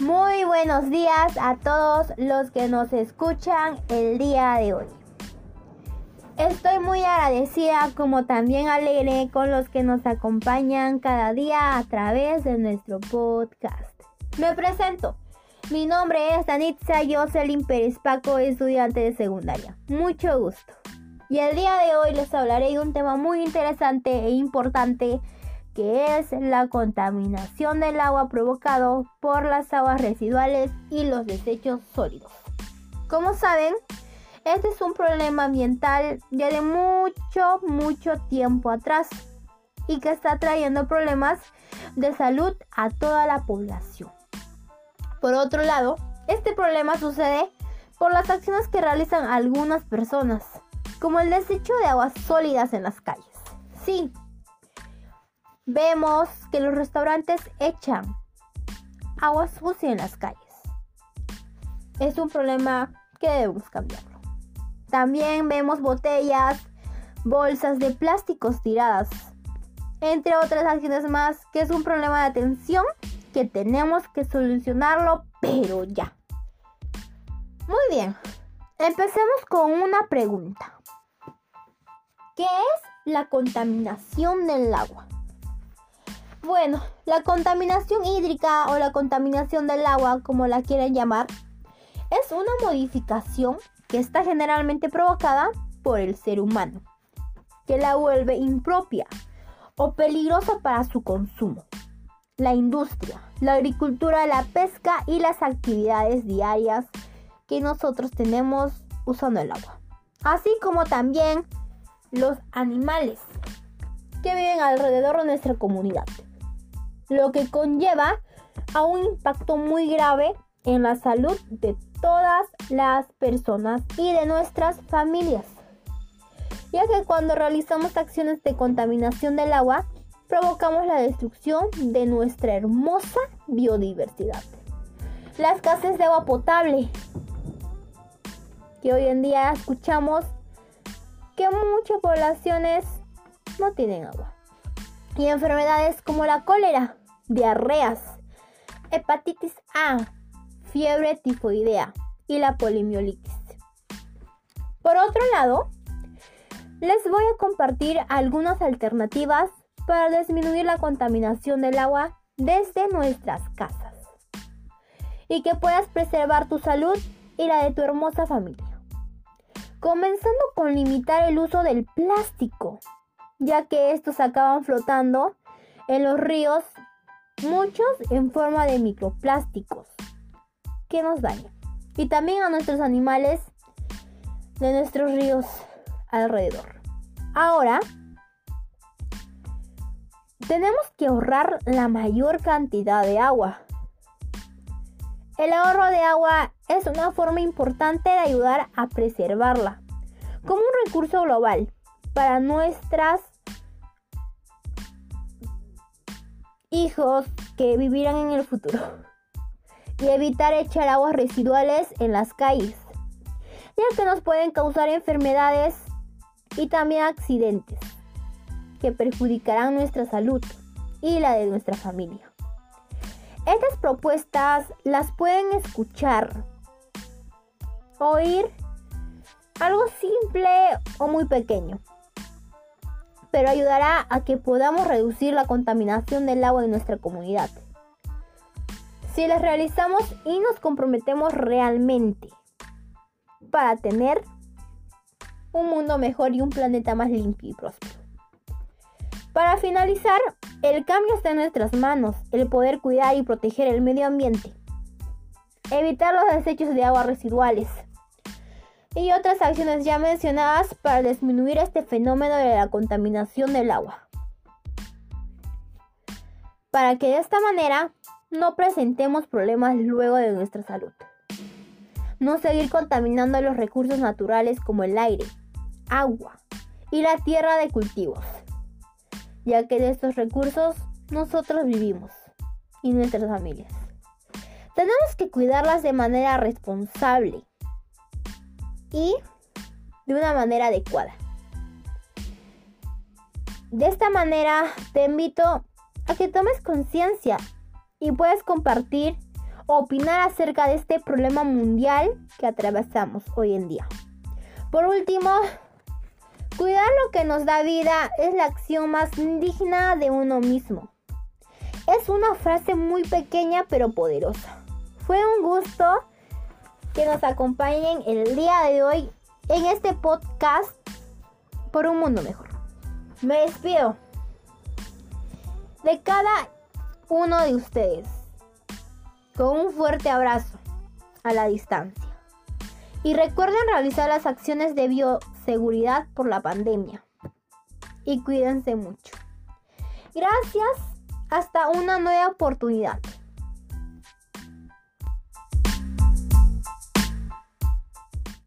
Muy buenos días a todos los que nos escuchan el día de hoy. Estoy muy agradecida como también alegre con los que nos acompañan cada día a través de nuestro podcast. Me presento. Mi nombre es Danitza Jocelyn Pérez Paco, estudiante de secundaria. Mucho gusto. Y el día de hoy les hablaré de un tema muy interesante e importante que es la contaminación del agua provocado por las aguas residuales y los desechos sólidos. Como saben, este es un problema ambiental ya de mucho, mucho tiempo atrás y que está trayendo problemas de salud a toda la población. Por otro lado, este problema sucede por las acciones que realizan algunas personas, como el desecho de aguas sólidas en las calles. Sí, vemos que los restaurantes echan agua sucia en las calles. Es un problema que debemos cambiarlo. También vemos botellas, bolsas de plásticos tiradas, entre otras acciones más, que es un problema de atención que tenemos que solucionarlo, pero ya. Muy bien, empecemos con una pregunta. ¿Qué es la contaminación del agua? Bueno, la contaminación hídrica o la contaminación del agua, como la quieren llamar, es una modificación que está generalmente provocada por el ser humano, que la vuelve impropia o peligrosa para su consumo. La industria, la agricultura, la pesca y las actividades diarias que nosotros tenemos usando el agua. Así como también los animales que viven alrededor de nuestra comunidad lo que conlleva a un impacto muy grave en la salud de todas las personas y de nuestras familias. Ya que cuando realizamos acciones de contaminación del agua, provocamos la destrucción de nuestra hermosa biodiversidad. La escasez de agua potable, que hoy en día escuchamos que muchas poblaciones no tienen agua. Y enfermedades como la cólera, diarreas, hepatitis A, fiebre tifoidea y la polimiolitis. Por otro lado, les voy a compartir algunas alternativas para disminuir la contaminación del agua desde nuestras casas y que puedas preservar tu salud y la de tu hermosa familia. Comenzando con limitar el uso del plástico, ya que estos acaban flotando en los ríos muchos en forma de microplásticos que nos dañan. Y también a nuestros animales de nuestros ríos alrededor. Ahora, tenemos que ahorrar la mayor cantidad de agua. El ahorro de agua es una forma importante de ayudar a preservarla como un recurso global para nuestras hijos que vivirán en el futuro. Y evitar echar aguas residuales en las calles, ya que nos pueden causar enfermedades y también accidentes que perjudicarán nuestra salud y la de nuestra familia. Estas propuestas las pueden escuchar, oír algo simple o muy pequeño pero ayudará a que podamos reducir la contaminación del agua en nuestra comunidad. Si las realizamos y nos comprometemos realmente para tener un mundo mejor y un planeta más limpio y próspero. Para finalizar, el cambio está en nuestras manos, el poder cuidar y proteger el medio ambiente, evitar los desechos de agua residuales, y otras acciones ya mencionadas para disminuir este fenómeno de la contaminación del agua. Para que de esta manera no presentemos problemas luego de nuestra salud. No seguir contaminando los recursos naturales como el aire, agua y la tierra de cultivos, ya que de estos recursos nosotros vivimos y nuestras familias. Tenemos que cuidarlas de manera responsable y de una manera adecuada. De esta manera te invito a que tomes conciencia y puedas compartir opinar acerca de este problema mundial que atravesamos hoy en día. Por último, cuidar lo que nos da vida es la acción más digna de uno mismo. Es una frase muy pequeña pero poderosa. Fue un gusto que nos acompañen el día de hoy en este podcast por un mundo mejor. Me despido de cada uno de ustedes con un fuerte abrazo a la distancia. Y recuerden realizar las acciones de bioseguridad por la pandemia. Y cuídense mucho. Gracias. Hasta una nueva oportunidad.